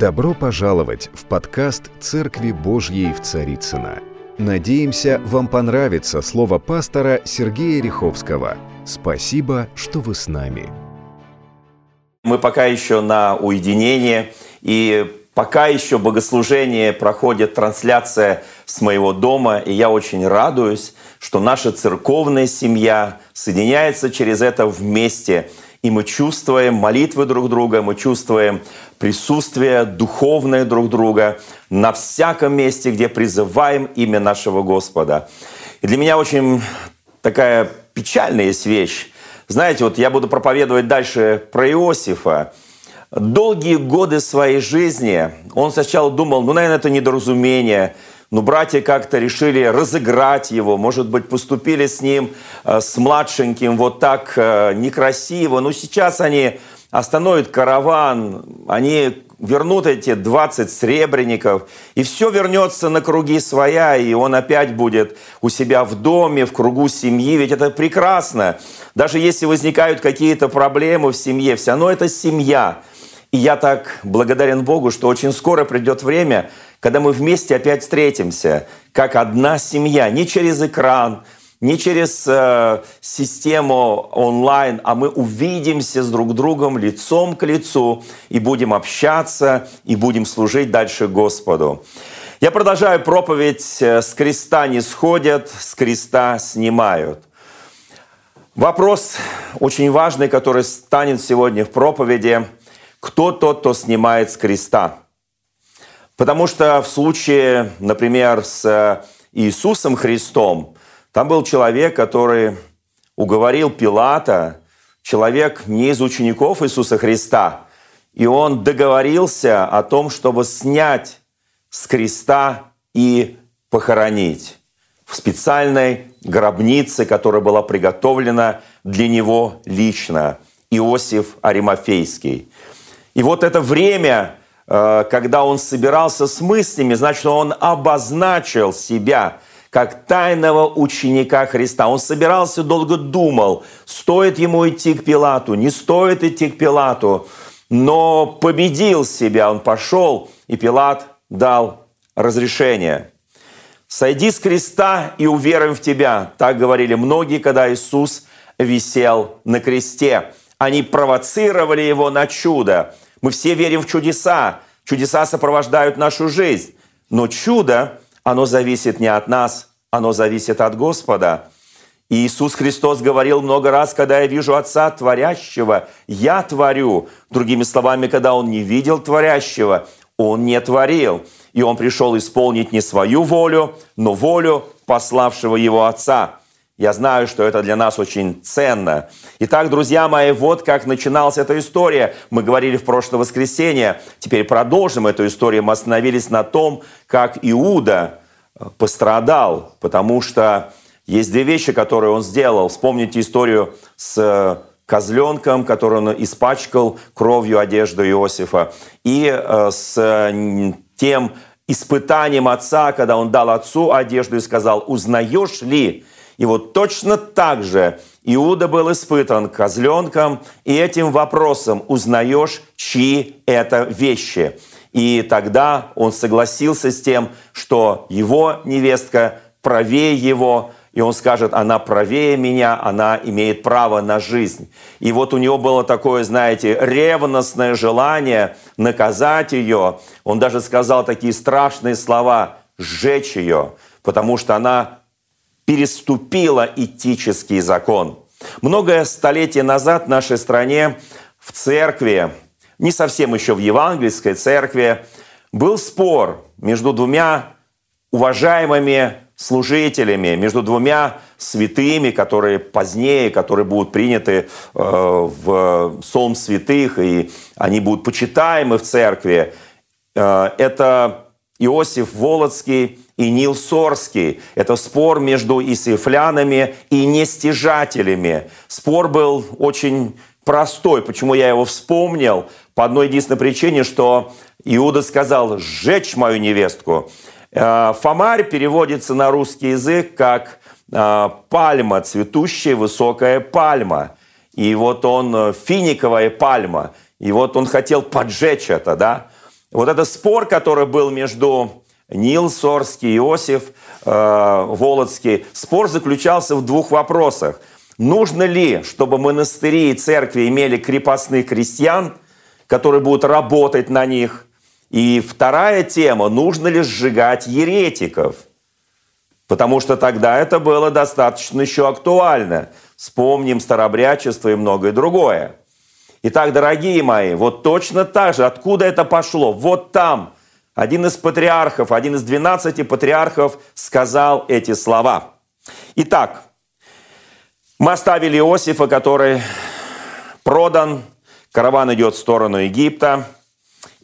Добро пожаловать в подкаст «Церкви Божьей в Царицына. Надеемся, вам понравится слово пастора Сергея Риховского. Спасибо, что вы с нами. Мы пока еще на уединении, и пока еще богослужение проходит трансляция с моего дома, и я очень радуюсь, что наша церковная семья соединяется через это вместе – и мы чувствуем молитвы друг друга, мы чувствуем присутствие духовное друг друга на всяком месте, где призываем имя нашего Господа. И для меня очень такая печальная есть вещь. Знаете, вот я буду проповедовать дальше про Иосифа. Долгие годы своей жизни он сначала думал, ну, наверное, это недоразумение – но братья как-то решили разыграть его, может быть, поступили с ним, э, с младшеньким, вот так э, некрасиво. Но сейчас они остановят караван, они вернут эти 20 сребреников, и все вернется на круги своя, и он опять будет у себя в доме, в кругу семьи, ведь это прекрасно. Даже если возникают какие-то проблемы в семье, все равно это семья. И я так благодарен Богу, что очень скоро придет время, когда мы вместе опять встретимся, как одна семья, не через экран, не через э, систему онлайн, а мы увидимся с друг другом лицом к лицу и будем общаться и будем служить дальше Господу. Я продолжаю проповедь э, «С креста не сходят, с креста снимают». Вопрос очень важный, который станет сегодня в проповеди – кто тот, кто снимает с креста. Потому что в случае, например, с Иисусом Христом, там был человек, который уговорил Пилата, человек не из учеников Иисуса Христа, и он договорился о том, чтобы снять с креста и похоронить в специальной гробнице, которая была приготовлена для него лично, Иосиф Аримафейский. И вот это время, э, когда он собирался с мыслями, значит, он обозначил себя как тайного ученика Христа. Он собирался, долго думал, стоит ему идти к Пилату, не стоит идти к Пилату, но победил себя, он пошел, и Пилат дал разрешение. «Сойди с креста и уверуем в Тебя», так говорили многие, когда Иисус висел на кресте. Они провоцировали его на чудо. Мы все верим в чудеса. Чудеса сопровождают нашу жизнь. Но чудо, оно зависит не от нас, оно зависит от Господа. И Иисус Христос говорил много раз, когда я вижу Отца Творящего, я творю. Другими словами, когда Он не видел Творящего, Он не творил. И Он пришел исполнить не свою волю, но волю пославшего Его Отца. Я знаю, что это для нас очень ценно. Итак, друзья мои, вот как начиналась эта история. Мы говорили в прошлое воскресенье. Теперь продолжим эту историю. Мы остановились на том, как Иуда э, пострадал, потому что есть две вещи, которые он сделал. Вспомните историю с э, козленком, который он испачкал кровью одежду Иосифа, и э, с тем испытанием отца, когда он дал отцу одежду и сказал, узнаешь ли, и вот точно так же Иуда был испытан козленком, и этим вопросом узнаешь, чьи это вещи. И тогда он согласился с тем, что его невестка правее его, и он скажет, она правее меня, она имеет право на жизнь. И вот у него было такое, знаете, ревностное желание наказать ее. Он даже сказал такие страшные слова, сжечь ее, потому что она переступила этический закон. Многое столетие назад в нашей стране в церкви, не совсем еще в евангельской церкви, был спор между двумя уважаемыми служителями, между двумя святыми, которые позднее, которые будут приняты э, в Псалм святых, и они будут почитаемы в церкви. Э, это Иосиф Володский и Нил Сорский. Это спор между исифлянами и нестяжателями. Спор был очень простой. Почему я его вспомнил? По одной единственной причине, что Иуда сказал «сжечь мою невестку». Э, Фомарь переводится на русский язык как э, «пальма», цветущая высокая пальма. И вот он, э, финиковая пальма, и вот он хотел поджечь это, да? вот этот спор, который был между Нил Сорский, Иосиф э, Володский, спор заключался в двух вопросах. Нужно ли, чтобы монастыри и церкви имели крепостных крестьян, которые будут работать на них? И вторая тема, нужно ли сжигать еретиков? Потому что тогда это было достаточно еще актуально. Вспомним старобрячество и многое другое. Итак, дорогие мои, вот точно так же, откуда это пошло? Вот там один из патриархов, один из двенадцати патриархов сказал эти слова. Итак, мы оставили Иосифа, который продан, караван идет в сторону Египта,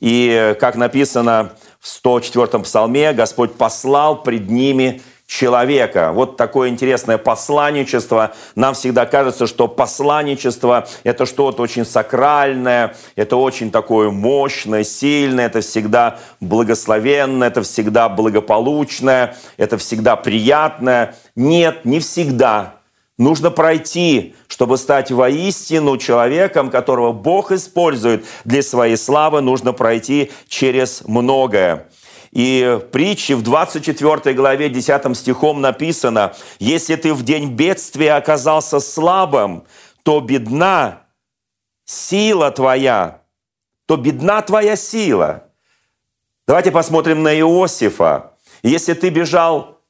и, как написано в 104-м псалме, Господь послал пред ними человека. Вот такое интересное посланничество. Нам всегда кажется, что посланничество – это что-то очень сакральное, это очень такое мощное, сильное, это всегда благословенное, это всегда благополучное, это всегда приятное. Нет, не всегда. Нужно пройти, чтобы стать воистину человеком, которого Бог использует для своей славы, нужно пройти через многое. И в притче в 24 главе 10 стихом написано, «Если ты в день бедствия оказался слабым, то бедна сила твоя, то бедна твоя сила». Давайте посмотрим на Иосифа. Если ты бежал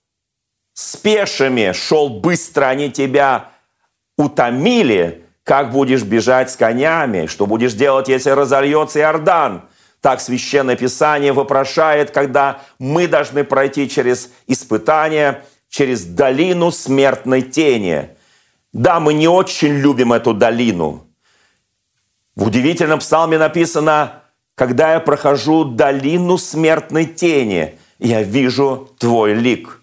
с пешими, шел быстро, они тебя утомили, как будешь бежать с конями, что будешь делать, если разольется Иордан – так Священное Писание вопрошает, когда мы должны пройти через испытания, через долину смертной тени. Да, мы не очень любим эту долину. В удивительном псалме написано, когда я прохожу долину смертной тени, я вижу твой лик.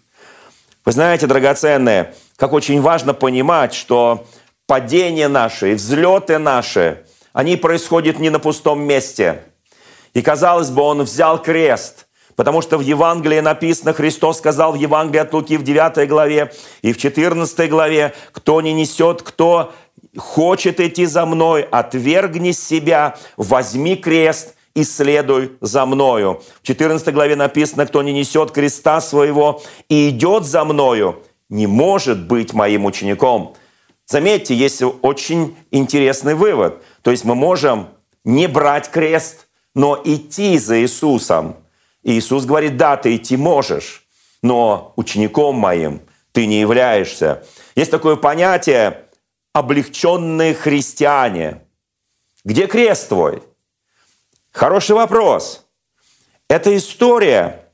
Вы знаете, драгоценные, как очень важно понимать, что падения наши, взлеты наши, они происходят не на пустом месте – и, казалось бы, он взял крест, потому что в Евангелии написано, Христос сказал в Евангелии от Луки в 9 главе и в 14 главе, «Кто не несет, кто хочет идти за мной, отвергни себя, возьми крест и следуй за мною». В 14 главе написано, «Кто не несет креста своего и идет за мною, не может быть моим учеником». Заметьте, есть очень интересный вывод. То есть мы можем не брать крест – но идти за Иисусом. И Иисус говорит, да, ты идти можешь, но учеником моим ты не являешься. Есть такое понятие облегченные христиане. Где крест твой? Хороший вопрос. Это история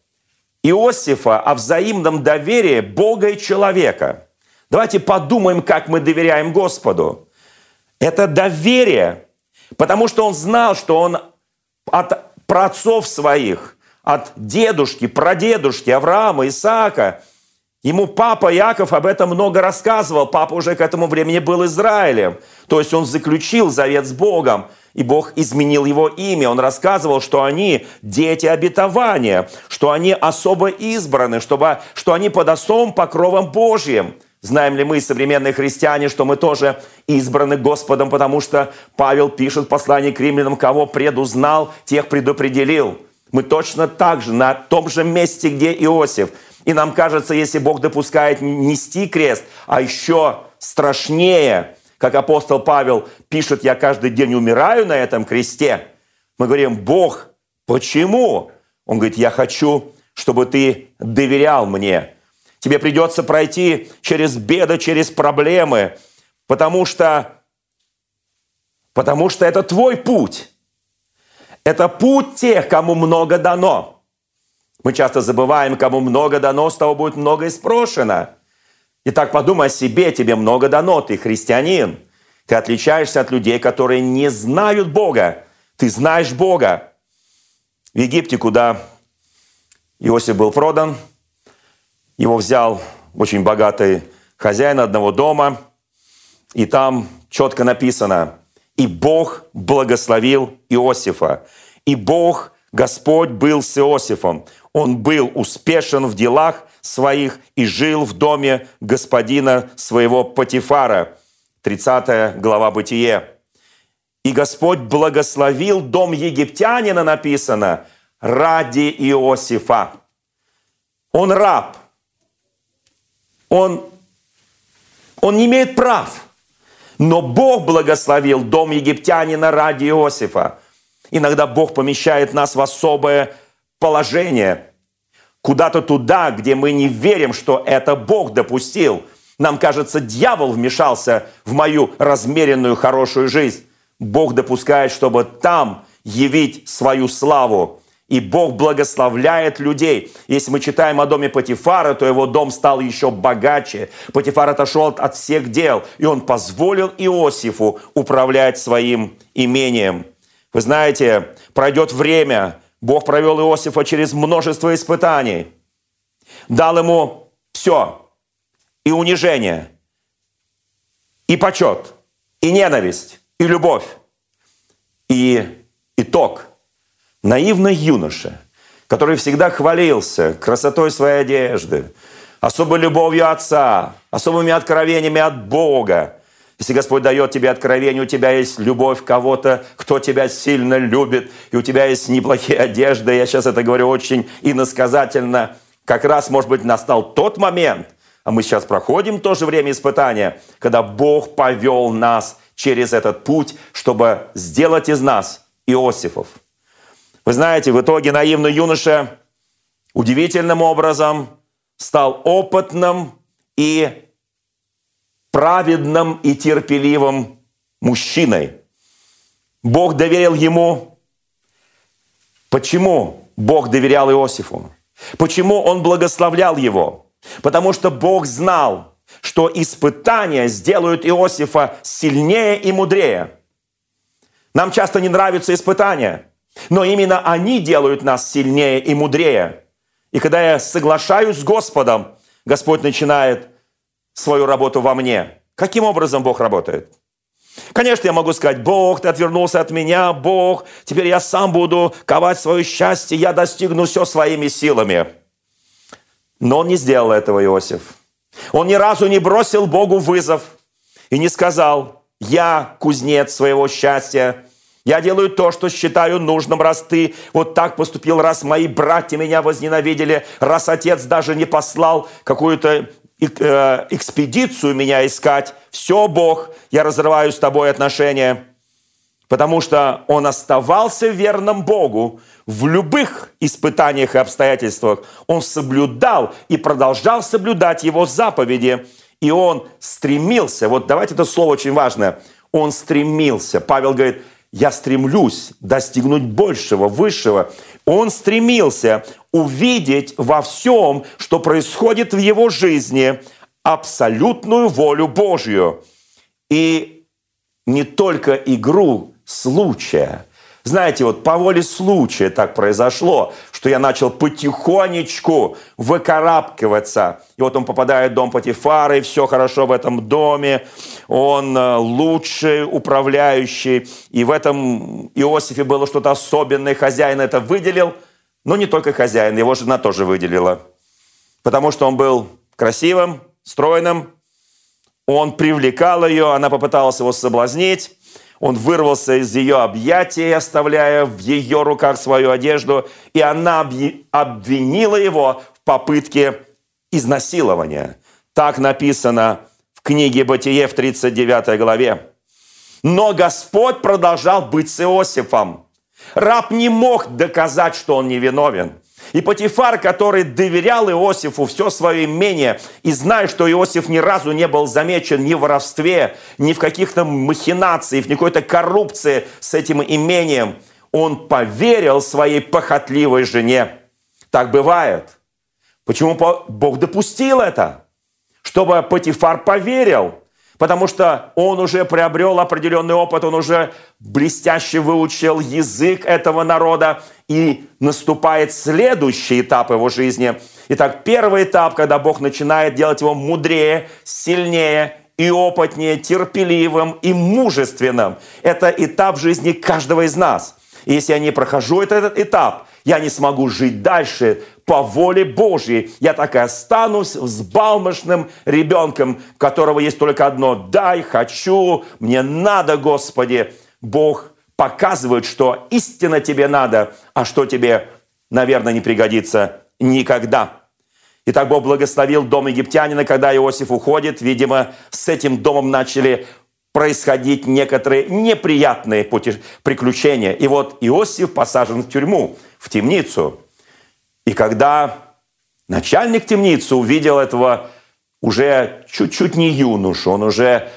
Иосифа о взаимном доверии Бога и человека. Давайте подумаем, как мы доверяем Господу. Это доверие, потому что он знал, что он от праотцов своих, от дедушки, прадедушки Авраама, Исаака. Ему папа Яков об этом много рассказывал. Папа уже к этому времени был Израилем. То есть он заключил завет с Богом, и Бог изменил его имя. Он рассказывал, что они дети обетования, что они особо избраны, чтобы, что они под особым покровом Божьим – Знаем ли мы, современные христиане, что мы тоже избраны Господом, потому что Павел пишет в послании к римлянам, кого предузнал, тех предопределил. Мы точно так же, на том же месте, где Иосиф. И нам кажется, если Бог допускает нести крест, а еще страшнее, как апостол Павел пишет, я каждый день умираю на этом кресте, мы говорим, Бог, почему? Он говорит, я хочу, чтобы ты доверял мне, Тебе придется пройти через беды, через проблемы, потому что, потому что это твой путь. Это путь тех, кому много дано. Мы часто забываем, кому много дано, с того будет много и спрошено. Итак, подумай о себе, тебе много дано, ты христианин. Ты отличаешься от людей, которые не знают Бога. Ты знаешь Бога. В Египте, куда Иосиф был продан – его взял очень богатый хозяин одного дома, и там четко написано, «И Бог благословил Иосифа, и Бог, Господь, был с Иосифом. Он был успешен в делах своих и жил в доме господина своего Патифара». 30 глава Бытие. «И Господь благословил дом египтянина», написано, ради Иосифа. Он раб. Он, он не имеет прав. Но Бог благословил дом египтянина ради Иосифа. Иногда Бог помещает нас в особое положение, куда-то туда, где мы не верим, что это Бог допустил. Нам кажется, дьявол вмешался в мою размеренную хорошую жизнь. Бог допускает, чтобы там явить свою славу. И Бог благословляет людей. Если мы читаем о доме Патифара, то его дом стал еще богаче. Патифар отошел от всех дел, и он позволил Иосифу управлять своим имением. Вы знаете, пройдет время, Бог провел Иосифа через множество испытаний. Дал ему все. И унижение, и почет, и ненависть, и любовь. И итог. Наивный юноша, который всегда хвалился красотой своей одежды, особой любовью отца, особыми откровениями от Бога, если Господь дает тебе откровение, у тебя есть любовь кого-то, кто тебя сильно любит, и у тебя есть неплохие одежды, я сейчас это говорю очень иносказательно, как раз, может быть, настал тот момент, а мы сейчас проходим то же время испытания, когда Бог повел нас через этот путь, чтобы сделать из нас Иосифов. Вы знаете, в итоге наивный юноша удивительным образом стал опытным и праведным и терпеливым мужчиной. Бог доверил ему. Почему Бог доверял Иосифу? Почему он благословлял его? Потому что Бог знал, что испытания сделают Иосифа сильнее и мудрее. Нам часто не нравятся испытания, но именно они делают нас сильнее и мудрее. И когда я соглашаюсь с Господом, Господь начинает свою работу во мне. Каким образом Бог работает? Конечно, я могу сказать, Бог, ты отвернулся от меня, Бог, теперь я сам буду ковать свое счастье, я достигну все своими силами. Но он не сделал этого, Иосиф. Он ни разу не бросил Богу вызов и не сказал, я кузнец своего счастья, я делаю то, что считаю нужным, раз ты вот так поступил, раз мои братья меня возненавидели, раз отец даже не послал какую-то Э, экспедицию меня искать. Все, Бог, я разрываю с тобой отношения. Потому что он оставался верным Богу в любых испытаниях и обстоятельствах. Он соблюдал и продолжал соблюдать его заповеди. И он стремился, вот давайте это слово очень важное, он стремился. Павел говорит, я стремлюсь достигнуть большего, высшего. Он стремился увидеть во всем, что происходит в его жизни, абсолютную волю Божью. И не только игру случая. Знаете, вот по воле случая так произошло, что я начал потихонечку выкарабкиваться. И вот он попадает в дом Патифара, и все хорошо в этом доме. Он э, лучший управляющий. И в этом Иосифе было что-то особенное. Хозяин это выделил. Но не только хозяин, его жена тоже выделила. Потому что он был красивым, стройным. Он привлекал ее, она попыталась его соблазнить. Он вырвался из ее объятий, оставляя в ее руках свою одежду, и она обвинила его в попытке изнасилования. Так написано в книге «Бытие» в 39 главе. Но Господь продолжал быть с Иосифом. Раб не мог доказать, что он невиновен. И Патифар, который доверял Иосифу все свое имение, и зная, что Иосиф ни разу не был замечен ни в воровстве, ни в каких-то махинациях, в какой-то коррупции с этим имением, он поверил своей похотливой жене. Так бывает. Почему Бог допустил это? Чтобы Патифар поверил потому что он уже приобрел определенный опыт, он уже блестяще выучил язык этого народа, и наступает следующий этап его жизни. Итак, первый этап, когда Бог начинает делать его мудрее, сильнее и опытнее, терпеливым и мужественным. Это этап жизни каждого из нас. И если я не прохожу этот этап, я не смогу жить дальше по воле Божьей. Я так и останусь взбалмошным ребенком, которого есть только одно «дай, хочу, мне надо, Господи». Бог показывает, что истинно тебе надо, а что тебе наверное, не пригодится никогда. Итак, Бог благословил дом египтянина, когда Иосиф уходит. Видимо, с этим домом начали происходить некоторые неприятные пути, приключения. И вот Иосиф посажен в тюрьму, в темницу. И когда начальник темницы увидел этого уже чуть-чуть не юношу, он уже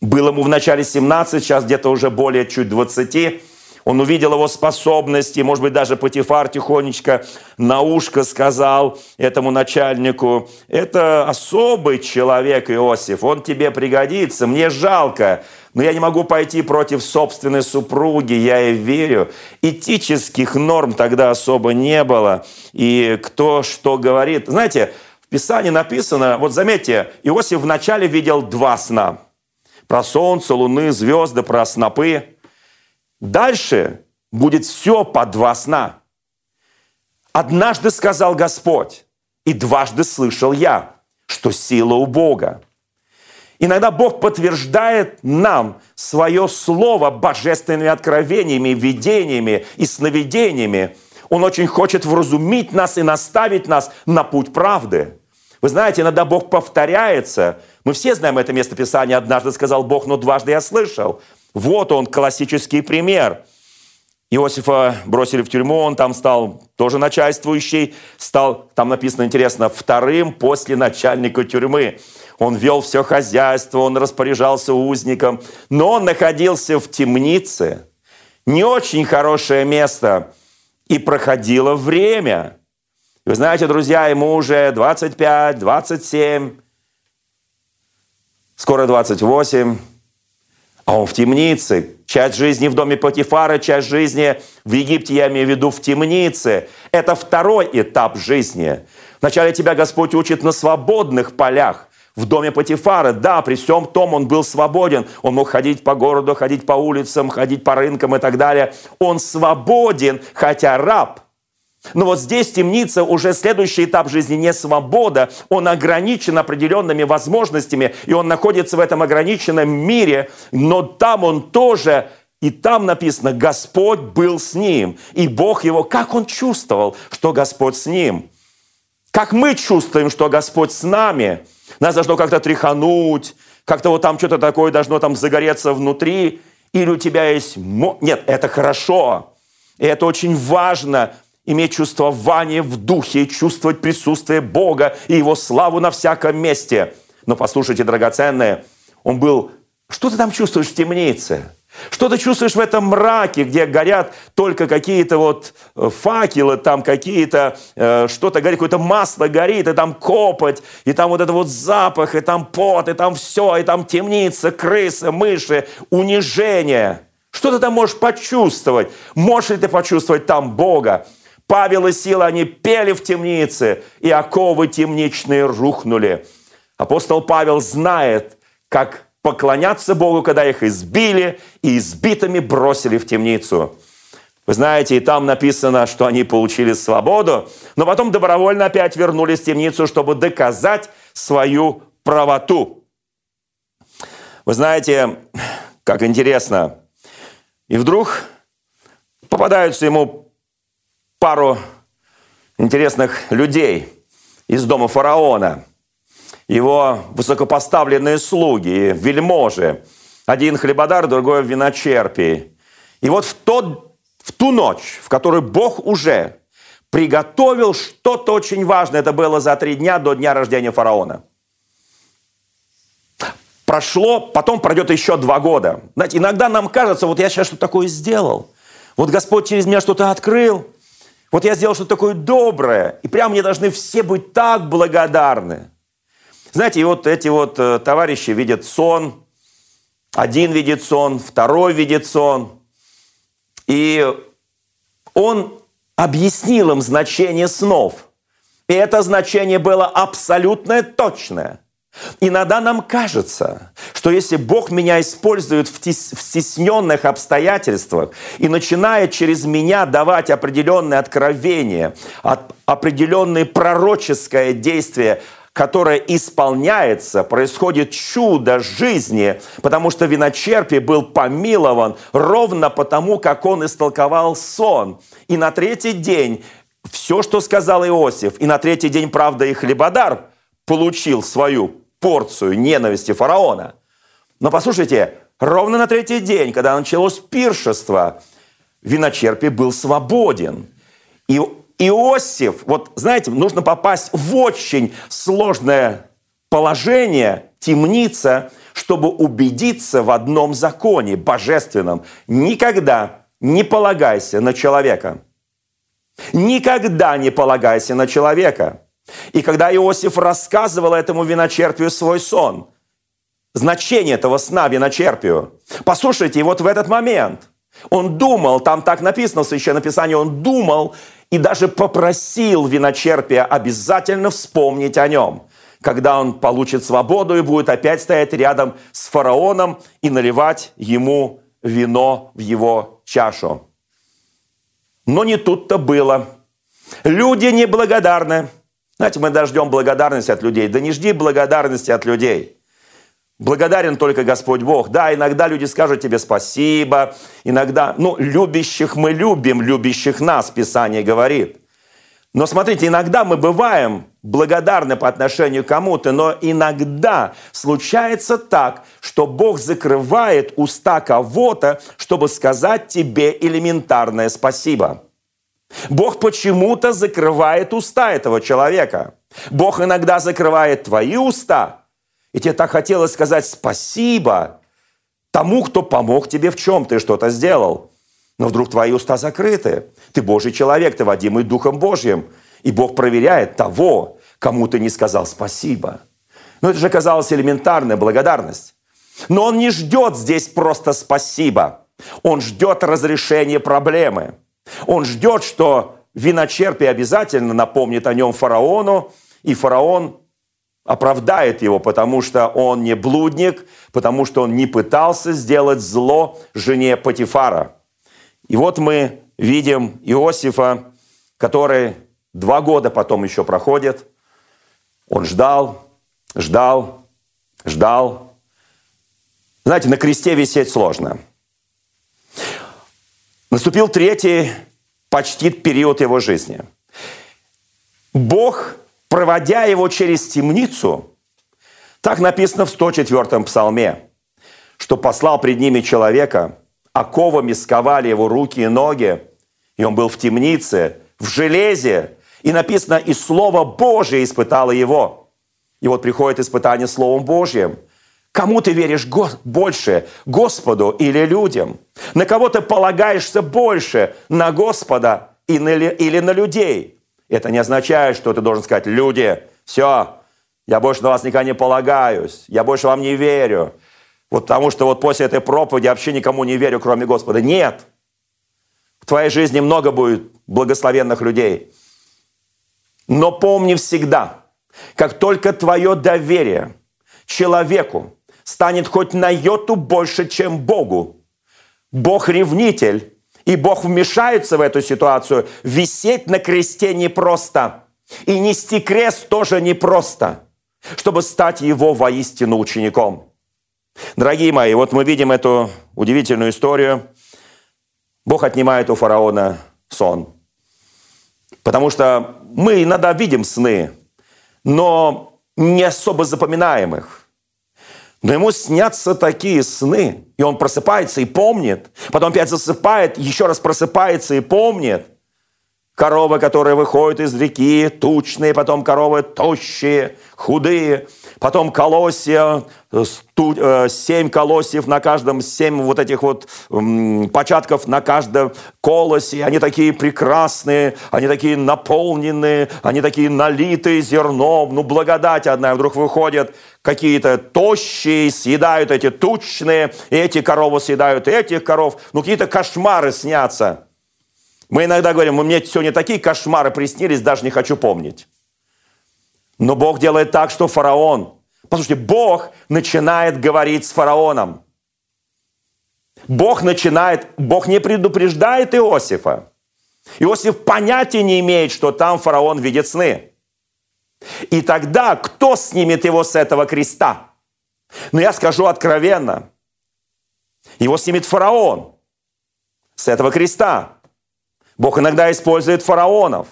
был ему в начале 17, сейчас где-то уже более чуть 20, он увидел его способности, может быть, даже Патифар тихонечко на ушко сказал этому начальнику, это особый человек, Иосиф, он тебе пригодится, мне жалко, но я не могу пойти против собственной супруги, я ей верю. Этических норм тогда особо не было, и кто что говорит. Знаете, в Писании написано, вот заметьте, Иосиф вначале видел два сна. Про солнце, луны, звезды, про снопы – Дальше будет все по два сна. Однажды сказал Господь, и дважды слышал я, что сила у Бога. Иногда Бог подтверждает нам свое слово божественными откровениями, видениями и сновидениями. Он очень хочет вразумить нас и наставить нас на путь правды. Вы знаете, иногда Бог повторяется. Мы все знаем это место Писания. Однажды сказал Бог, но дважды я слышал. Вот он, классический пример. Иосифа бросили в тюрьму, он там стал тоже начальствующий, стал, там написано интересно, вторым после начальника тюрьмы. Он вел все хозяйство, он распоряжался узником, но он находился в темнице. Не очень хорошее место. И проходило время. Вы знаете, друзья, ему уже 25, 27, скоро 28 а он в темнице. Часть жизни в доме Патифара, часть жизни в Египте, я имею в виду в темнице. Это второй этап жизни. Вначале тебя Господь учит на свободных полях. В доме Патифара, да, при всем том он был свободен. Он мог ходить по городу, ходить по улицам, ходить по рынкам и так далее. Он свободен, хотя раб – но вот здесь темница уже следующий этап жизни не свобода, он ограничен определенными возможностями, и он находится в этом ограниченном мире, но там он тоже и там написано, Господь был с ним. И Бог его, как он чувствовал, что Господь с ним? Как мы чувствуем, что Господь с нами? Нас должно как-то тряхануть, как-то вот там что-то такое должно там загореться внутри. Или у тебя есть... Нет, это хорошо. И это очень важно – иметь чувствование в духе, чувствовать присутствие Бога и Его славу на всяком месте. Но послушайте, драгоценные, он был... Что ты там чувствуешь в темнице? Что ты чувствуешь в этом мраке, где горят только какие-то вот э, факелы, там какие-то, э, что-то горит, какое-то масло горит, и там копоть, и там вот это вот запах, и там пот, и там все, и там темница, крысы, мыши, унижение. Что ты там можешь почувствовать? Можешь ли ты почувствовать там Бога? Павел и Сила, они пели в темнице, и оковы темничные рухнули. Апостол Павел знает, как поклоняться Богу, когда их избили и избитыми бросили в темницу. Вы знаете, и там написано, что они получили свободу, но потом добровольно опять вернулись в темницу, чтобы доказать свою правоту. Вы знаете, как интересно. И вдруг попадаются ему пару интересных людей из дома фараона. Его высокопоставленные слуги, вельможи. Один хлебодар, другой виночерпий. И вот в, тот, в ту ночь, в которую Бог уже приготовил что-то очень важное, это было за три дня до дня рождения фараона. Прошло, потом пройдет еще два года. Знаете, иногда нам кажется, вот я сейчас что-то такое сделал. Вот Господь через меня что-то открыл – вот я сделал что-то такое доброе, и прямо мне должны все быть так благодарны. Знаете, и вот эти вот э, товарищи видят сон, один видит сон, второй видит сон, и он объяснил им значение снов. И это значение было абсолютно точное – Иногда нам кажется, что если Бог меня использует в, тес, стесненных обстоятельствах и начинает через меня давать определенные откровения, определенное пророческое действие, которое исполняется, происходит чудо жизни, потому что виночерпий был помилован ровно потому, как он истолковал сон. И на третий день все, что сказал Иосиф, и на третий день, правда, и хлебодар получил свою порцию ненависти фараона. Но послушайте, ровно на третий день, когда началось пиршество, виночерпий был свободен. И Иосиф, вот знаете, нужно попасть в очень сложное положение, темница, чтобы убедиться в одном законе божественном. Никогда не полагайся на человека. Никогда не полагайся на человека. И когда Иосиф рассказывал этому виночерпию свой сон, значение этого сна виночерпию, послушайте, вот в этот момент он думал, там так написано в Священном Писании, он думал и даже попросил виночерпия обязательно вспомнить о нем, когда он получит свободу и будет опять стоять рядом с фараоном и наливать ему вино в его чашу. Но не тут-то было. Люди неблагодарны. Знаете, мы даже благодарности от людей. Да не жди благодарности от людей. Благодарен только Господь Бог. Да, иногда люди скажут тебе спасибо, иногда, ну, любящих мы любим, любящих нас, Писание говорит. Но смотрите, иногда мы бываем благодарны по отношению к кому-то, но иногда случается так, что Бог закрывает уста кого-то, чтобы сказать тебе элементарное спасибо. Бог почему-то закрывает уста этого человека. Бог иногда закрывает твои уста, и тебе так хотелось сказать спасибо тому, кто помог тебе в чем ты что-то сделал. Но вдруг твои уста закрыты. Ты Божий человек, ты водимый Духом Божьим. И Бог проверяет того, кому ты не сказал спасибо. Но это же казалось элементарная благодарность. Но он не ждет здесь просто спасибо. Он ждет разрешения проблемы. Он ждет, что виночерпий обязательно напомнит о нем фараону, и фараон оправдает его, потому что он не блудник, потому что он не пытался сделать зло жене Патифара. И вот мы видим Иосифа, который два года потом еще проходит. Он ждал, ждал, ждал. Знаете, на кресте висеть сложно. Наступил третий почти период его жизни. Бог, проводя его через темницу, так написано в 104-м псалме, что послал пред ними человека, оковами сковали его руки и ноги, и он был в темнице, в железе, и написано, и Слово Божие испытало его. И вот приходит испытание Словом Божьим. Кому ты веришь больше, Господу или людям? На кого ты полагаешься больше, на Господа или на людей? Это не означает, что ты должен сказать, люди, все, я больше на вас никогда не полагаюсь, я больше вам не верю. Вот потому что вот после этой проповеди вообще никому не верю, кроме Господа. Нет. В твоей жизни много будет благословенных людей. Но помни всегда, как только твое доверие человеку станет хоть на йоту больше, чем Богу, Бог ревнитель, и Бог вмешается в эту ситуацию. Висеть на кресте непросто. И нести крест тоже непросто, чтобы стать его воистину учеником. Дорогие мои, вот мы видим эту удивительную историю. Бог отнимает у фараона сон. Потому что мы иногда видим сны, но не особо запоминаем их. Но ему снятся такие сны, и он просыпается и помнит, потом опять засыпает, еще раз просыпается и помнит – Коровы, которые выходят из реки, тучные, потом коровы тощие, худые, потом колосья, э, семь колосьев на каждом, семь вот этих вот початков на каждом колосе. Они такие прекрасные, они такие наполненные, они такие налитые зерном. Ну, благодать одна. Вдруг выходят какие-то тощие, съедают эти тучные, и эти коровы съедают этих коров. Ну, какие-то кошмары снятся. Мы иногда говорим, мне сегодня такие кошмары приснились, даже не хочу помнить. Но Бог делает так, что фараон, послушайте, Бог начинает говорить с фараоном. Бог начинает, Бог не предупреждает Иосифа. Иосиф понятия не имеет, что там фараон видит сны. И тогда кто снимет его с этого креста? Но я скажу откровенно. Его снимет фараон с этого креста. Бог иногда использует фараонов.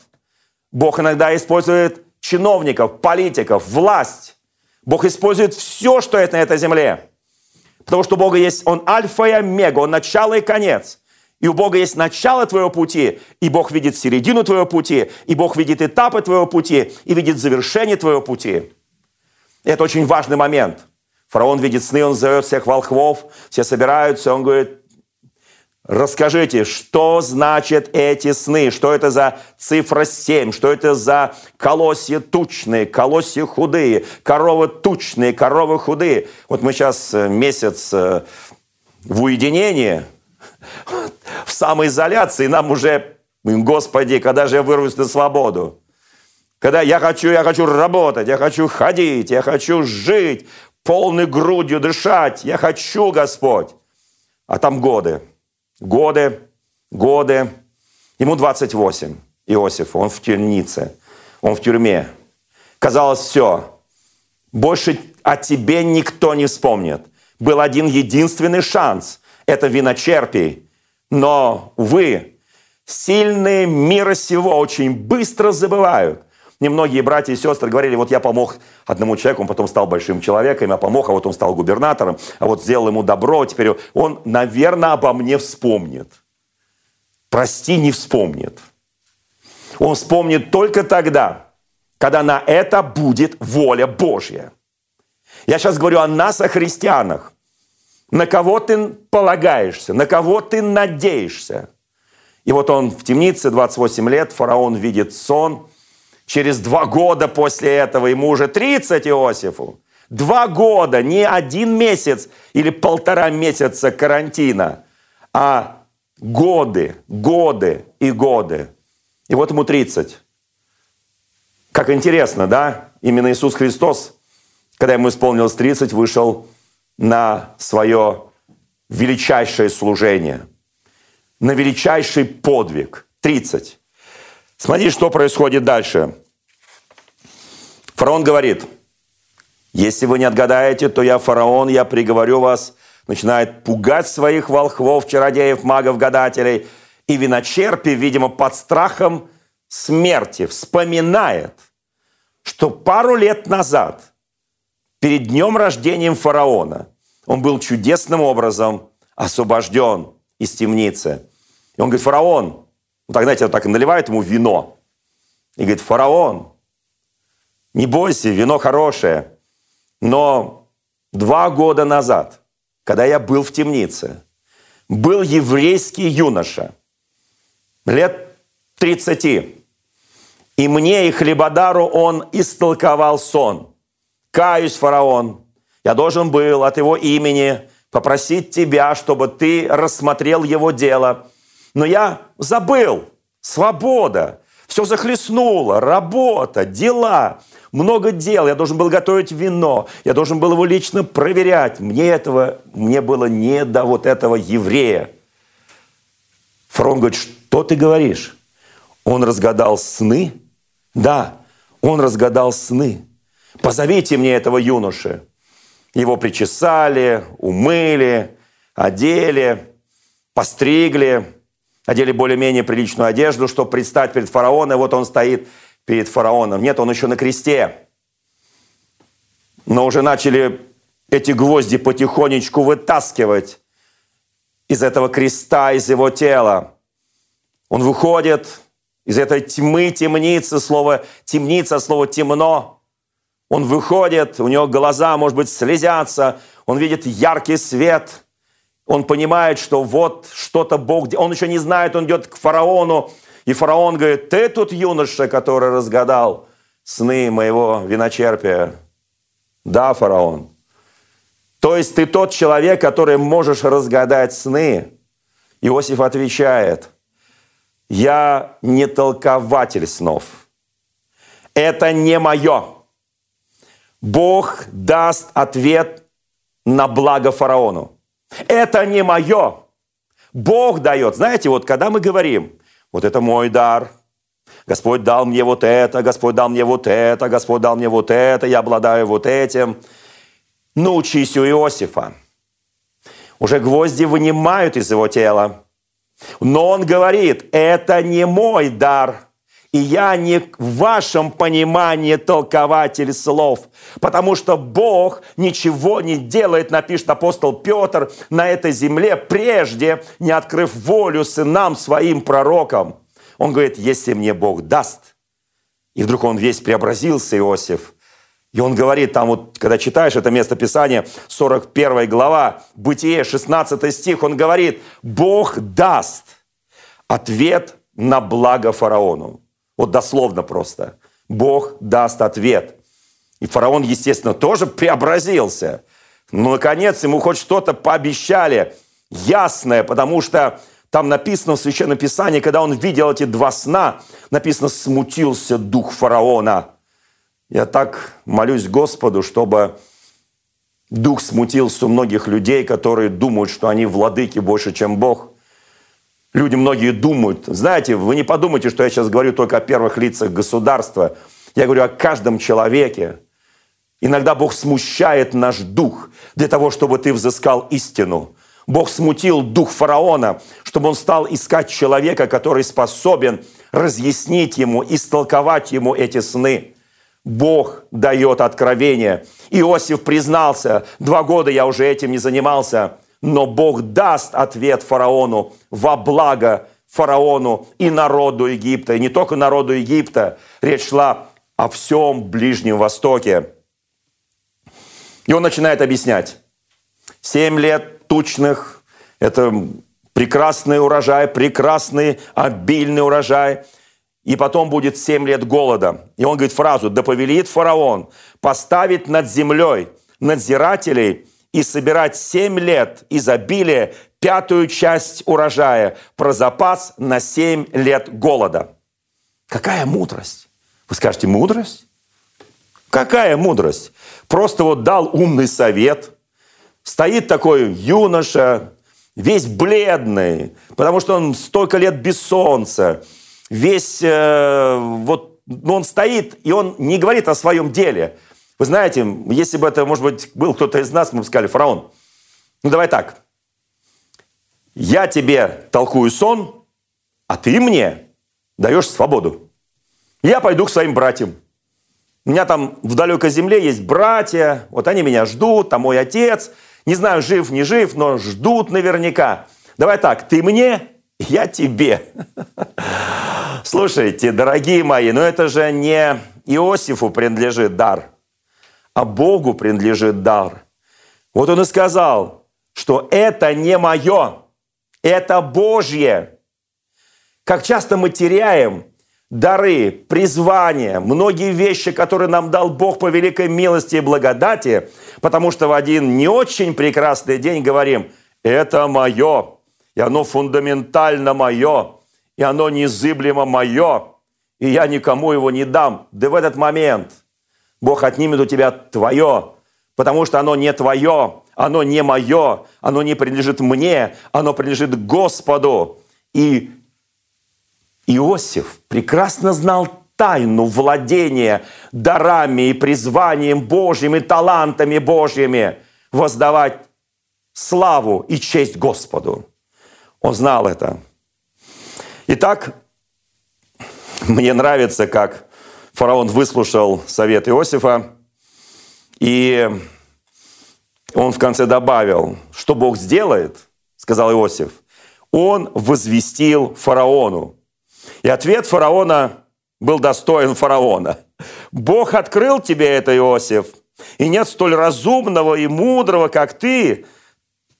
Бог иногда использует чиновников, политиков, власть. Бог использует все, что есть на этой земле. Потому что у Бога есть, Он альфа и омега, Он начало и конец. И у Бога есть начало твоего пути, и Бог видит середину твоего пути, и Бог видит этапы твоего пути, и видит завершение твоего пути. И это очень важный момент. Фараон видит сны, он зовет всех волхвов, все собираются, он говорит, Расскажите, что значат эти сны? Что это за цифра 7? Что это за колосья тучные, колосья худые, коровы тучные, коровы худые? Вот мы сейчас э, месяц э, в уединении, в самоизоляции, нам уже, Господи, когда же я вырвусь на свободу? Когда я хочу, я хочу работать, я хочу ходить, я хочу жить, полной грудью дышать, я хочу, Господь. А там годы – годы, годы. Ему 28, Иосиф, он в темнице, он в тюрьме. Казалось, все, больше о тебе никто не вспомнит. Был один единственный шанс – это виночерпий. Но, увы, сильные мира сего очень быстро забывают. Немногие братья и сестры говорили, вот я помог одному человеку, он потом стал большим человеком, я помог, а вот он стал губернатором, а вот сделал ему добро, теперь он, наверное, обо мне вспомнит. Прости, не вспомнит. Он вспомнит только тогда, когда на это будет воля Божья. Я сейчас говорю о нас, о христианах. На кого ты полагаешься, на кого ты надеешься. И вот он в темнице, 28 лет, фараон видит сон – Через два года после этого ему уже 30 Иосифу. Два года, не один месяц или полтора месяца карантина, а годы, годы и годы. И вот ему 30. Как интересно, да? Именно Иисус Христос, когда ему исполнилось 30, вышел на свое величайшее служение, на величайший подвиг. 30. Смотри, что происходит дальше. Фараон говорит, если вы не отгадаете, то я фараон, я приговорю вас. Начинает пугать своих волхвов, чародеев, магов, гадателей. И виночерпи, видимо, под страхом смерти вспоминает, что пару лет назад, перед днем рождения фараона, он был чудесным образом освобожден из темницы. И он говорит, фараон, ну, так, знаете, так и наливает ему вино. И говорит, фараон, не бойся, вино хорошее. Но два года назад, когда я был в темнице, был еврейский юноша, лет 30. И мне и хлебодару он истолковал сон. Каюсь, фараон, я должен был от его имени попросить тебя, чтобы ты рассмотрел его дело – но я забыл. Свобода. Все захлестнуло. Работа, дела. Много дел. Я должен был готовить вино. Я должен был его лично проверять. Мне этого, мне было не до вот этого еврея. Фарон говорит, что ты говоришь? Он разгадал сны? Да, он разгадал сны. Позовите мне этого юноши. Его причесали, умыли, одели, постригли, одели более-менее приличную одежду, чтобы предстать перед фараоном. И вот он стоит перед фараоном. Нет, он еще на кресте. Но уже начали эти гвозди потихонечку вытаскивать из этого креста, из его тела. Он выходит из этой тьмы, темницы, слово темница, слово темно. Он выходит, у него глаза, может быть, слезятся, он видит яркий свет – он понимает, что вот что-то Бог... Он еще не знает, он идет к фараону, и фараон говорит, ты тут юноша, который разгадал сны моего виночерпия. Да, фараон. То есть ты тот человек, который можешь разгадать сны. Иосиф отвечает, я не толкователь снов. Это не мое. Бог даст ответ на благо фараону. Это не мое. Бог дает. Знаете, вот когда мы говорим, вот это мой дар, Господь дал мне вот это, Господь дал мне вот это, Господь дал мне вот это, я обладаю вот этим. Научись у Иосифа. Уже гвозди вынимают из его тела. Но он говорит, это не мой дар, и я не в вашем понимании толкователь слов, потому что Бог ничего не делает, напишет апостол Петр, на этой земле, прежде не открыв волю сынам своим пророкам. Он говорит, если мне Бог даст. И вдруг он весь преобразился, Иосиф. И он говорит, там вот, когда читаешь это место Писания, 41 глава, Бытие, 16 стих, он говорит, Бог даст ответ на благо фараону. Вот дословно просто. Бог даст ответ. И фараон, естественно, тоже преобразился. Но, наконец, ему хоть что-то пообещали ясное, потому что там написано в Священном Писании, когда он видел эти два сна, написано «смутился дух фараона». Я так молюсь Господу, чтобы дух смутился у многих людей, которые думают, что они владыки больше, чем Бог – Люди многие думают, знаете, вы не подумайте, что я сейчас говорю только о первых лицах государства. Я говорю о каждом человеке. Иногда Бог смущает наш дух для того, чтобы ты взыскал истину. Бог смутил дух фараона, чтобы он стал искать человека, который способен разъяснить ему, истолковать ему эти сны. Бог дает откровение. Иосиф признался, два года я уже этим не занимался – но Бог даст ответ фараону во благо фараону и народу Египта. И не только народу Египта, речь шла о всем Ближнем Востоке. И он начинает объяснять. Семь лет тучных – это прекрасный урожай, прекрасный обильный урожай. И потом будет семь лет голода. И он говорит фразу «Да повелит фараон поставить над землей надзирателей – и собирать семь лет изобилия, пятую часть урожая, про запас на семь лет голода. Какая мудрость? Вы скажете, мудрость? Какая мудрость? Просто вот дал умный совет. Стоит такой юноша, весь бледный, потому что он столько лет без солнца, весь э, вот, ну, он стоит, и он не говорит о своем деле. Вы знаете, если бы это, может быть, был кто-то из нас, мы бы сказали, фараон, ну давай так, я тебе толкую сон, а ты мне даешь свободу. Я пойду к своим братьям. У меня там в далекой земле есть братья, вот они меня ждут, там мой отец. Не знаю, жив, не жив, но ждут наверняка. Давай так, ты мне, я тебе. Слушайте, дорогие мои, но это же не Иосифу принадлежит дар – а Богу принадлежит дар. Вот он и сказал, что это не мое, это Божье. Как часто мы теряем дары, призвания, многие вещи, которые нам дал Бог по великой милости и благодати, потому что в один не очень прекрасный день говорим, это мое, и оно фундаментально мое, и оно незыблемо мое, и я никому его не дам. Да в этот момент – Бог отнимет у тебя твое, потому что оно не твое, оно не мое, оно не принадлежит мне, оно принадлежит Господу. И Иосиф прекрасно знал тайну владения дарами и призванием Божьим и талантами Божьими воздавать славу и честь Господу. Он знал это. Итак, мне нравится, как фараон выслушал совет Иосифа, и он в конце добавил, что Бог сделает, сказал Иосиф, он возвестил фараону. И ответ фараона был достоин фараона. Бог открыл тебе это, Иосиф, и нет столь разумного и мудрого, как ты.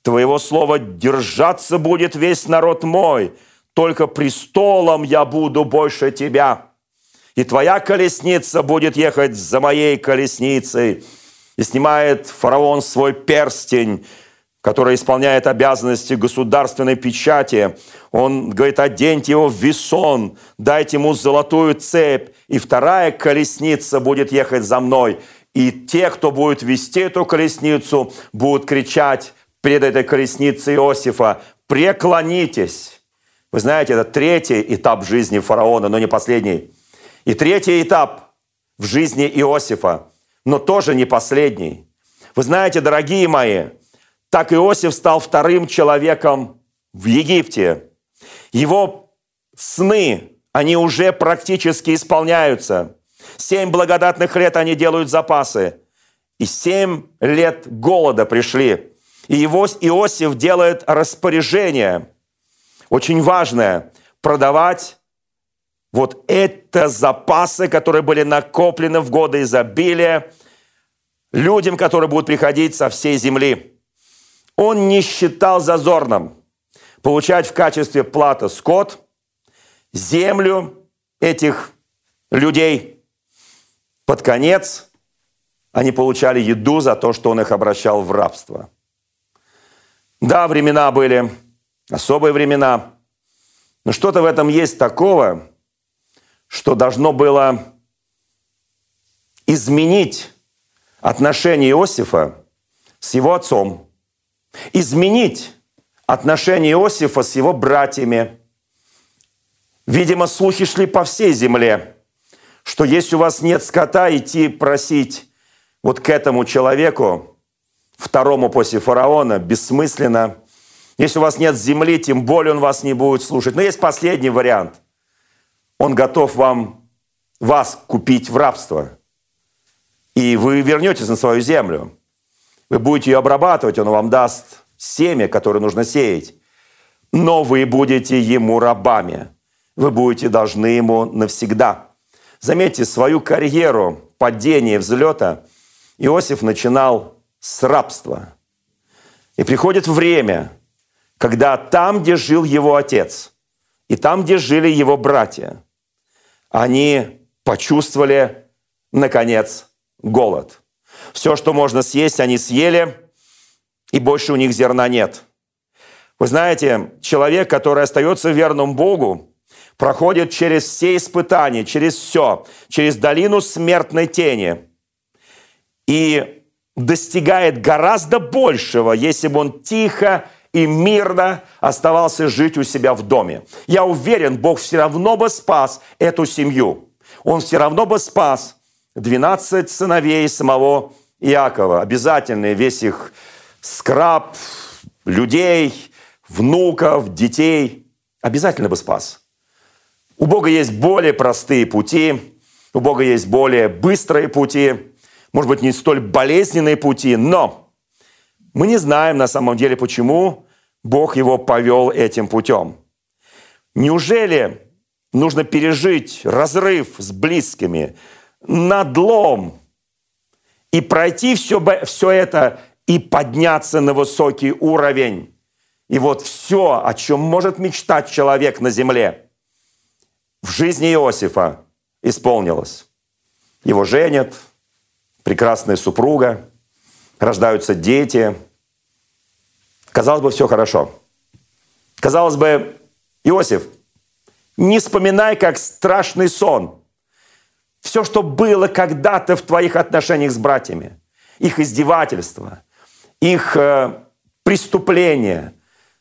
Твоего слова держаться будет весь народ мой, только престолом я буду больше тебя и твоя колесница будет ехать за моей колесницей. И снимает фараон свой перстень, который исполняет обязанности государственной печати. Он говорит, оденьте его в весон, дайте ему золотую цепь, и вторая колесница будет ехать за мной. И те, кто будет вести эту колесницу, будут кричать перед этой колесницей Иосифа, преклонитесь. Вы знаете, это третий этап жизни фараона, но не последний – и третий этап в жизни Иосифа, но тоже не последний. Вы знаете, дорогие мои, так Иосиф стал вторым человеком в Египте. Его сны они уже практически исполняются. Семь благодатных лет они делают запасы. И семь лет голода пришли. И его Иосиф делает распоряжение, очень важное, продавать вот это запасы, которые были накоплены в годы изобилия, людям, которые будут приходить со всей земли. Он не считал зазорным получать в качестве платы скот, землю этих людей. Под конец они получали еду за то, что он их обращал в рабство. Да, времена были, особые времена, но что-то в этом есть такого, что должно было изменить отношение Иосифа с его отцом, изменить отношение Иосифа с его братьями. Видимо, слухи шли по всей земле, что если у вас нет скота, идти просить вот к этому человеку, второму после фараона, бессмысленно. Если у вас нет земли, тем более он вас не будет слушать. Но есть последний вариант. Он готов вам, вас купить в рабство – и вы вернетесь на свою землю. Вы будете ее обрабатывать, он вам даст семя, которое нужно сеять. Но вы будете ему рабами. Вы будете должны ему навсегда. Заметьте, свою карьеру падения, взлета Иосиф начинал с рабства. И приходит время, когда там, где жил его отец, и там, где жили его братья, они почувствовали, наконец, голод. Все, что можно съесть, они съели, и больше у них зерна нет. Вы знаете, человек, который остается верным Богу, проходит через все испытания, через все, через долину смертной тени и достигает гораздо большего, если бы он тихо и мирно оставался жить у себя в доме. Я уверен, Бог все равно бы спас эту семью. Он все равно бы спас 12 сыновей самого Иакова. Обязательно весь их скраб, людей, внуков, детей. Обязательно бы спас. У Бога есть более простые пути, у Бога есть более быстрые пути, может быть, не столь болезненные пути, но мы не знаем на самом деле, почему Бог его повел этим путем. Неужели нужно пережить разрыв с близкими, надлом и пройти все, все это и подняться на высокий уровень. И вот все, о чем может мечтать человек на земле, в жизни Иосифа исполнилось. Его женят, прекрасная супруга, рождаются дети. Казалось бы, все хорошо. Казалось бы, Иосиф, не вспоминай, как страшный сон – все, что было когда-то в твоих отношениях с братьями, их издевательства, их э, преступления,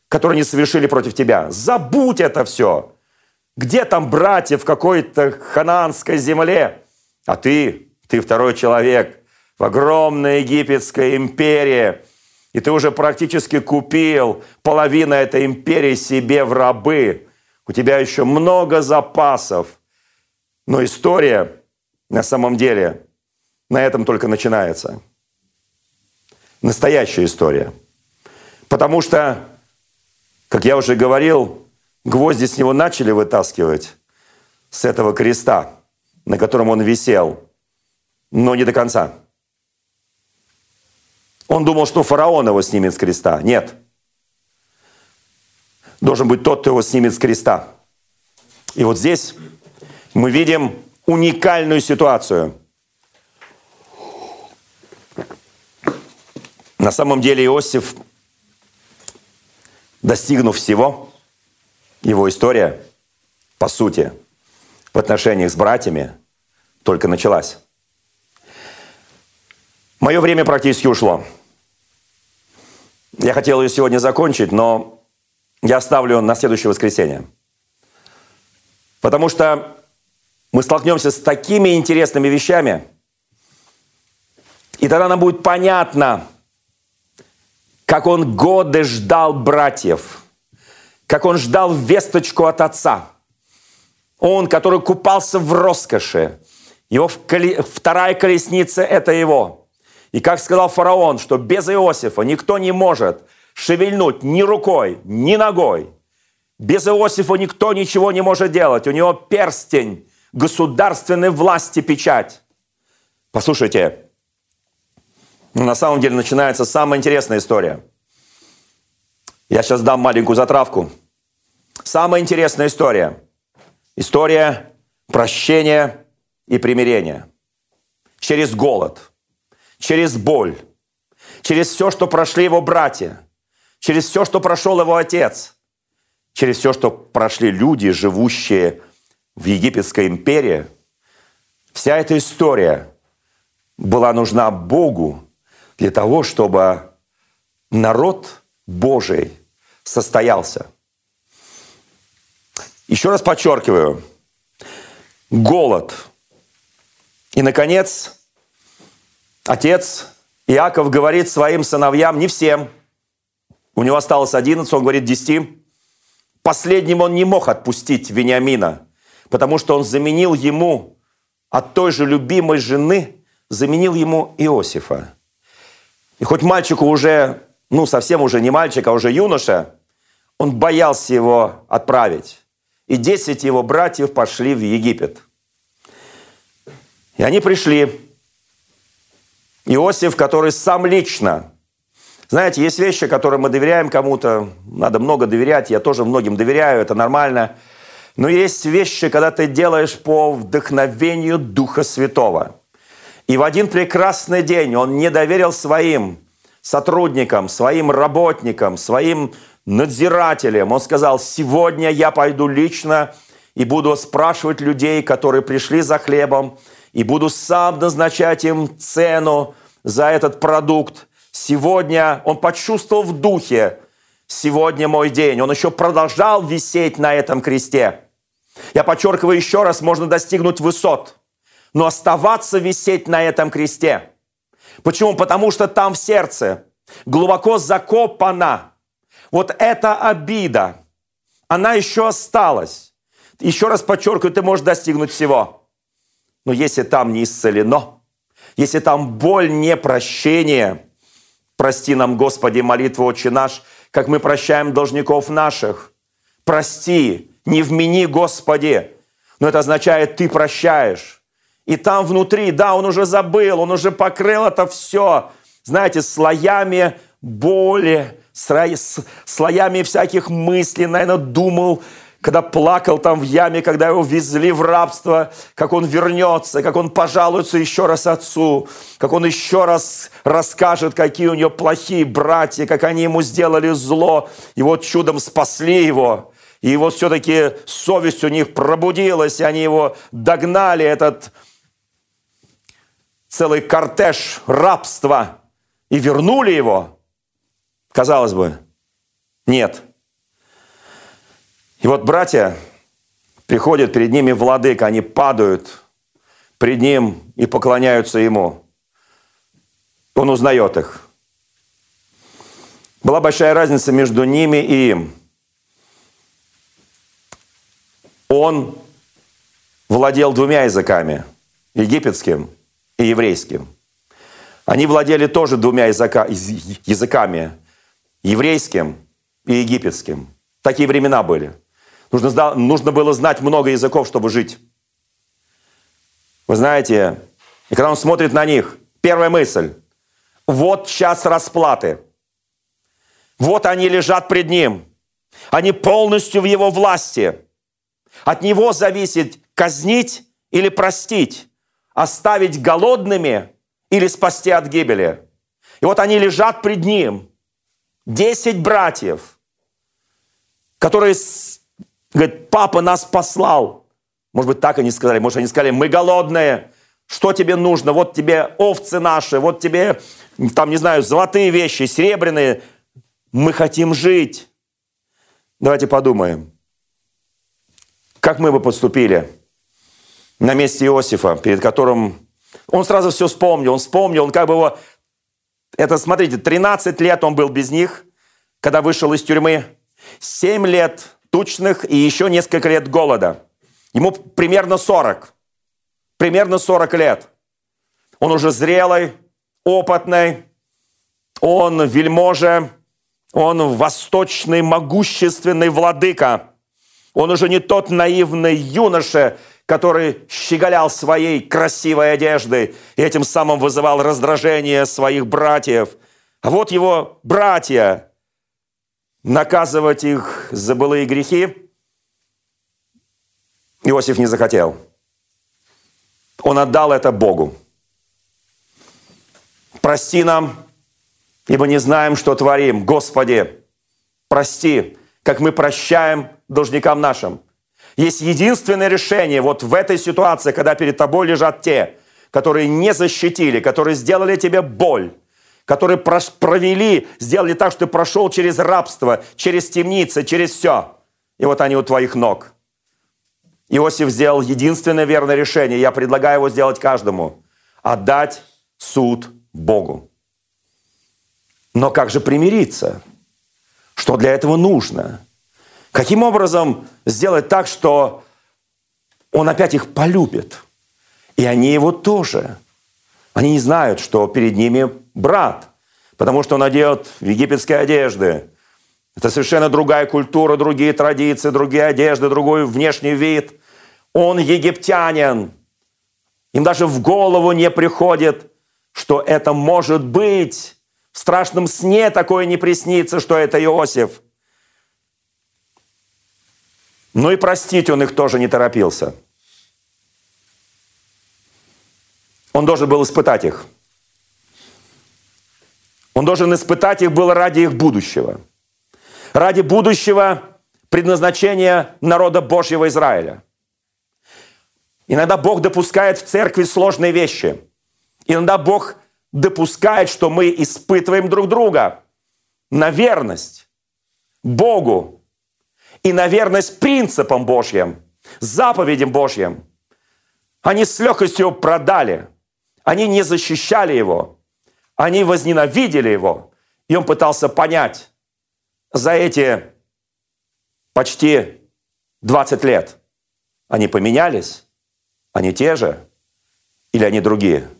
которые они совершили против тебя. Забудь это все. Где там братья в какой-то хананской земле? А ты, ты второй человек в огромной египетской империи. И ты уже практически купил половину этой империи себе в рабы. У тебя еще много запасов. Но история на самом деле на этом только начинается. Настоящая история. Потому что, как я уже говорил, гвозди с него начали вытаскивать с этого креста, на котором он висел, но не до конца. Он думал, что фараон его снимет с креста. Нет. Должен быть тот, кто его снимет с креста. И вот здесь мы видим уникальную ситуацию. На самом деле Иосиф, достигнув всего, его история, по сути, в отношениях с братьями только началась. Мое время практически ушло. Я хотел ее сегодня закончить, но я оставлю на следующее воскресенье. Потому что мы столкнемся с такими интересными вещами, и тогда нам будет понятно, как он годы ждал братьев, как он ждал весточку от отца. Он, который купался в роскоши. Его вторая колесница – это его. И как сказал фараон, что без Иосифа никто не может шевельнуть ни рукой, ни ногой. Без Иосифа никто ничего не может делать. У него перстень государственной власти печать. Послушайте, ну, на самом деле начинается самая интересная история. Я сейчас дам маленькую затравку. Самая интересная история. История прощения и примирения. Через голод, через боль, через все, что прошли его братья, через все, что прошел его отец, через все, что прошли люди, живущие в Египетской империи. Вся эта история была нужна Богу для того, чтобы народ Божий состоялся. Еще раз подчеркиваю, голод. И, наконец, отец Иаков говорит своим сыновьям, не всем, у него осталось 11, он говорит 10, последним он не мог отпустить Вениамина, потому что он заменил ему от той же любимой жены, заменил ему Иосифа. И хоть мальчику уже, ну совсем уже не мальчик, а уже юноша, он боялся его отправить. И десять его братьев пошли в Египет. И они пришли. Иосиф, который сам лично знаете, есть вещи, которые мы доверяем кому-то, надо много доверять, я тоже многим доверяю, это нормально. Но есть вещи, когда ты делаешь по вдохновению Духа Святого. И в один прекрасный день он не доверил своим сотрудникам, своим работникам, своим надзирателям. Он сказал, сегодня я пойду лично и буду спрашивать людей, которые пришли за хлебом, и буду сам назначать им цену за этот продукт. Сегодня он почувствовал в духе, сегодня мой день. Он еще продолжал висеть на этом кресте. Я подчеркиваю еще раз, можно достигнуть высот, но оставаться висеть на этом кресте. Почему? Потому что там в сердце глубоко закопана вот эта обида. Она еще осталась. Еще раз подчеркиваю, ты можешь достигнуть всего. Но если там не исцелено, если там боль, не прощение, прости нам, Господи, молитву «Отче наш», как мы прощаем должников наших. Прости, не вмени, Господи. Но это означает, ты прощаешь. И там внутри, да, он уже забыл, он уже покрыл это все, знаете, слоями боли, слоями всяких мыслей, наверное, думал, когда плакал там в яме, когда его везли в рабство, как он вернется, как он пожалуется еще раз отцу, как он еще раз расскажет, какие у него плохие братья, как они ему сделали зло, и вот чудом спасли его. И вот все-таки совесть у них пробудилась, и они его догнали, этот целый кортеж рабства, и вернули его. Казалось бы, нет – и вот братья приходят перед ними владыка, они падают пред ним и поклоняются ему. Он узнает их. Была большая разница между ними и им. Он владел двумя языками, египетским и еврейским. Они владели тоже двумя языка, языками, еврейским и египетским. Такие времена были – Нужно, нужно было знать много языков, чтобы жить. Вы знаете, и когда он смотрит на них, первая мысль. Вот час расплаты. Вот они лежат пред ним. Они полностью в его власти. От него зависит казнить или простить, оставить голодными или спасти от гибели. И вот они лежат пред ним. Десять братьев, которые Говорит, папа нас послал. Может быть, так они сказали. Может, они сказали, мы голодные. Что тебе нужно? Вот тебе овцы наши, вот тебе, там, не знаю, золотые вещи, серебряные. Мы хотим жить. Давайте подумаем. Как мы бы поступили на месте Иосифа, перед которым... Он сразу все вспомнил. Он вспомнил, он как бы его... Это, смотрите, 13 лет он был без них, когда вышел из тюрьмы. 7 лет тучных и еще несколько лет голода. Ему примерно 40. Примерно 40 лет. Он уже зрелый, опытный, он вельможа, он восточный могущественный владыка. Он уже не тот наивный юноша, который щеголял своей красивой одеждой и этим самым вызывал раздражение своих братьев. А вот его братья, наказывать их за былые грехи, Иосиф не захотел. Он отдал это Богу. Прости нам, ибо не знаем, что творим. Господи, прости, как мы прощаем должникам нашим. Есть единственное решение вот в этой ситуации, когда перед тобой лежат те, которые не защитили, которые сделали тебе боль, которые провели, сделали так, что ты прошел через рабство, через темницы, через все. И вот они у твоих ног. Иосиф сделал единственное верное решение. Я предлагаю его сделать каждому. Отдать суд Богу. Но как же примириться? Что для этого нужно? Каким образом сделать так, что он опять их полюбит? И они его тоже. Они не знают, что перед ними брат, потому что он одет в египетские одежды. Это совершенно другая культура, другие традиции, другие одежды, другой внешний вид. Он египтянин. Им даже в голову не приходит, что это может быть. В страшном сне такое не приснится, что это Иосиф – но и простить он их тоже не торопился. Он должен был испытать их. Он должен испытать их было ради их будущего. Ради будущего предназначения народа Божьего Израиля. Иногда Бог допускает в церкви сложные вещи. Иногда Бог допускает, что мы испытываем друг друга на верность Богу, и на верность принципам Божьим, заповедям Божьим. Они с легкостью продали. Они не защищали его. Они возненавидели его. И он пытался понять за эти почти 20 лет, они поменялись, они те же или они другие.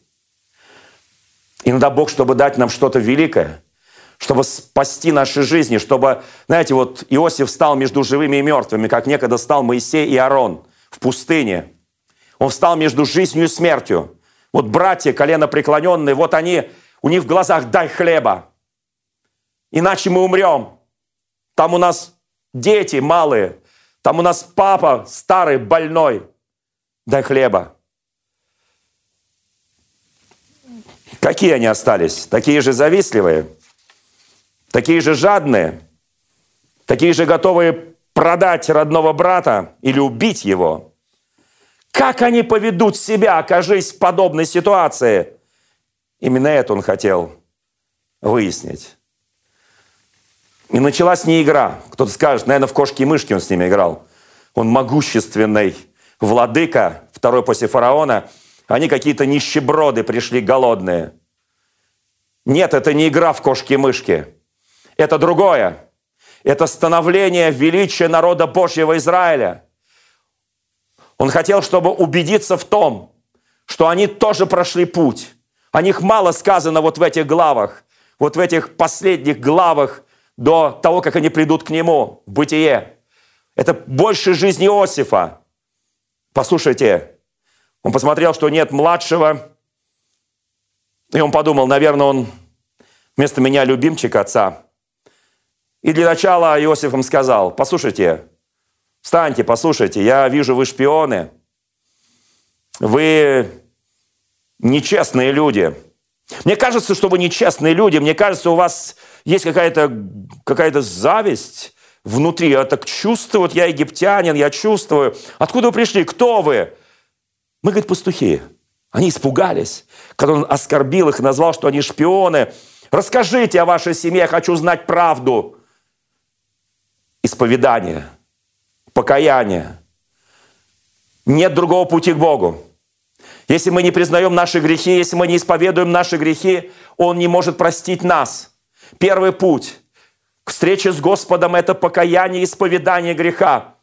Иногда Бог, чтобы дать нам что-то великое – чтобы спасти наши жизни, чтобы, знаете, вот Иосиф стал между живыми и мертвыми, как некогда стал Моисей и Аарон в пустыне. Он встал между жизнью и смертью. Вот братья, колено преклоненные, вот они, у них в глазах «дай хлеба». Иначе мы умрем. Там у нас дети малые, там у нас папа старый, больной. Дай хлеба. Какие они остались? Такие же завистливые – такие же жадные, такие же готовые продать родного брата или убить его. Как они поведут себя, окажись в подобной ситуации? Именно это он хотел выяснить. И началась не игра. Кто-то скажет, наверное, в кошки и мышки он с ними играл. Он могущественный владыка, второй после фараона. Они какие-то нищеброды пришли голодные. Нет, это не игра в кошки-мышки это другое. Это становление величия народа Божьего Израиля. Он хотел, чтобы убедиться в том, что они тоже прошли путь. О них мало сказано вот в этих главах, вот в этих последних главах до того, как они придут к нему, в бытие. Это больше жизни Иосифа. Послушайте, он посмотрел, что нет младшего, и он подумал, наверное, он вместо меня любимчик отца – и для начала Иосиф им сказал, послушайте, встаньте, послушайте, я вижу, вы шпионы, вы нечестные люди. Мне кажется, что вы нечестные люди, мне кажется, у вас есть какая-то какая зависть внутри. Я так чувствую, вот я египтянин, я чувствую. Откуда вы пришли? Кто вы? Мы, говорит, пастухи. Они испугались, когда он оскорбил их и назвал, что они шпионы. Расскажите о вашей семье, я хочу знать правду исповедание, покаяние. Нет другого пути к Богу. Если мы не признаем наши грехи, если мы не исповедуем наши грехи, Он не может простить нас. Первый путь к встрече с Господом – это покаяние исповедание греха.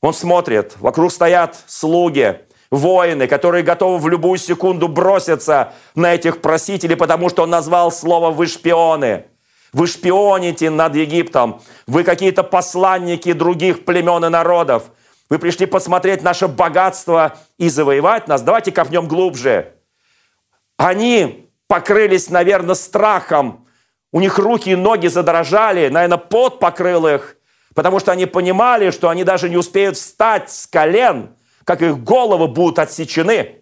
Он смотрит, вокруг стоят слуги, воины, которые готовы в любую секунду броситься на этих просителей, потому что он назвал слово «вы шпионы». Вы шпионите над Египтом. Вы какие-то посланники других племен и народов. Вы пришли посмотреть наше богатство и завоевать нас. Давайте копнем глубже. Они покрылись, наверное, страхом. У них руки и ноги задрожали. Наверное, пот покрыл их. Потому что они понимали, что они даже не успеют встать с колен, как их головы будут отсечены.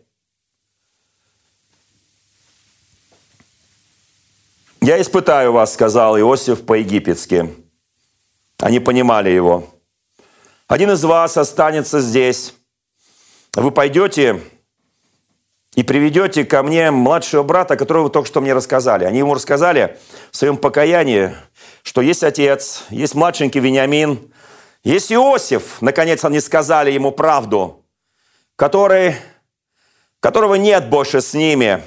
«Я испытаю вас», — сказал Иосиф по-египетски. Они понимали его. «Один из вас останется здесь. Вы пойдете и приведете ко мне младшего брата, которого вы только что мне рассказали». Они ему рассказали в своем покаянии, что есть отец, есть младшенький Вениамин, есть Иосиф, наконец они сказали ему правду, который, которого нет больше с ними.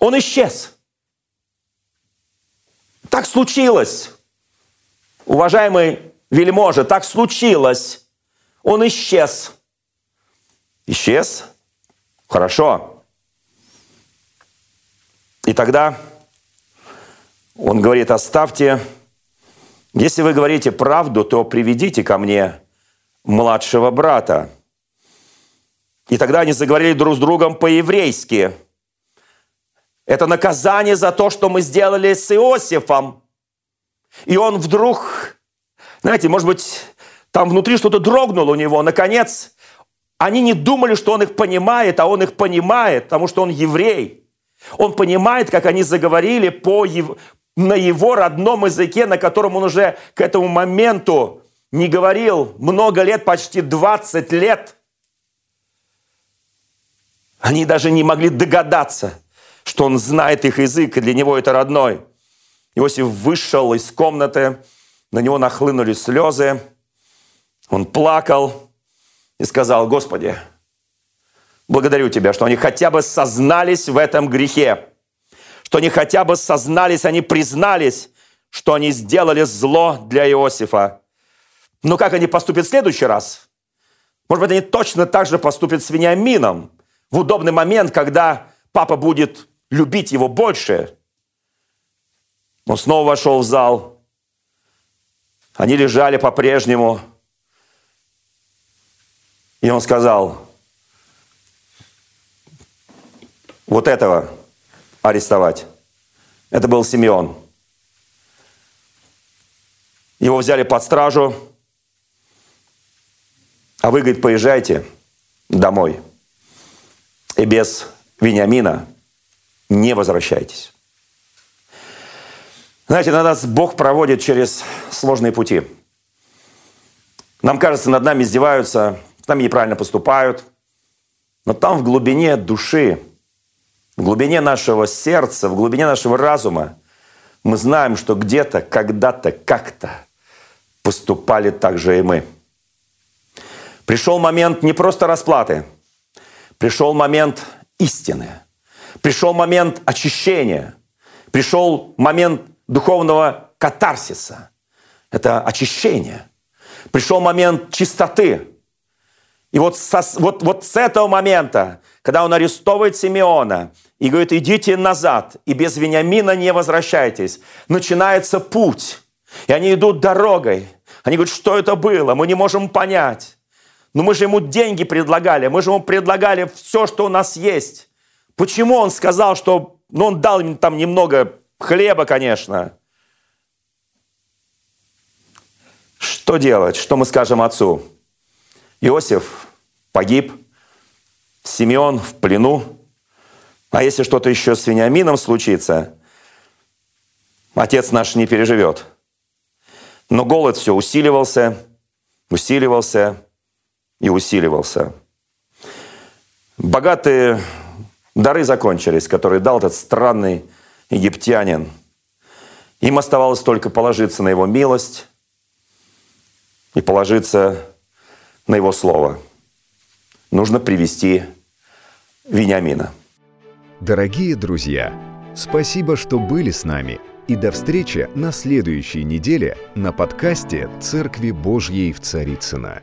Он исчез – так случилось. Уважаемый вельможа, так случилось. Он исчез. Исчез? Хорошо. И тогда он говорит, оставьте, если вы говорите правду, то приведите ко мне младшего брата. И тогда они заговорили друг с другом по-еврейски – это наказание за то, что мы сделали с Иосифом. И он вдруг, знаете, может быть, там внутри что-то дрогнуло у него. Наконец, они не думали, что он их понимает, а он их понимает, потому что он еврей. Он понимает, как они заговорили по его, на его родном языке, на котором он уже к этому моменту не говорил много лет, почти 20 лет. Они даже не могли догадаться – что он знает их язык, и для него это родной. Иосиф вышел из комнаты, на него нахлынули слезы, он плакал и сказал, Господи, благодарю Тебя, что они хотя бы сознались в этом грехе, что они хотя бы сознались, они признались, что они сделали зло для Иосифа. Но как они поступят в следующий раз? Может быть, они точно так же поступят с Вениамином в удобный момент, когда папа будет любить его больше. Он снова вошел в зал. Они лежали по-прежнему. И он сказал, вот этого арестовать. Это был Симеон. Его взяли под стражу, а вы, говорит, поезжайте домой. И без Вениамина не возвращайтесь. Знаете, на нас Бог проводит через сложные пути. Нам кажется, над нами издеваются, с нами неправильно поступают. Но там в глубине души, в глубине нашего сердца, в глубине нашего разума мы знаем, что где-то, когда-то, как-то поступали так же и мы. Пришел момент не просто расплаты, пришел момент истины – Пришел момент очищения, пришел момент духовного катарсиса. Это очищение. Пришел момент чистоты. И вот, со, вот, вот с этого момента, когда он арестовывает Симеона и говорит, идите назад, и без Вениамина не возвращайтесь, начинается путь. И они идут дорогой. Они говорят, что это было, мы не можем понять. Но мы же ему деньги предлагали, мы же ему предлагали все, что у нас есть. Почему он сказал, что... Ну, он дал им там немного хлеба, конечно. Что делать? Что мы скажем отцу? Иосиф погиб, Симеон в плену. А если что-то еще с Вениамином случится, отец наш не переживет. Но голод все усиливался, усиливался и усиливался. Богатые Дары закончились, которые дал этот странный египтянин. Им оставалось только положиться на его милость и положиться на его слово. Нужно привести Вениамина. Дорогие друзья, спасибо, что были с нами. И до встречи на следующей неделе на подкасте «Церкви Божьей в Царицына.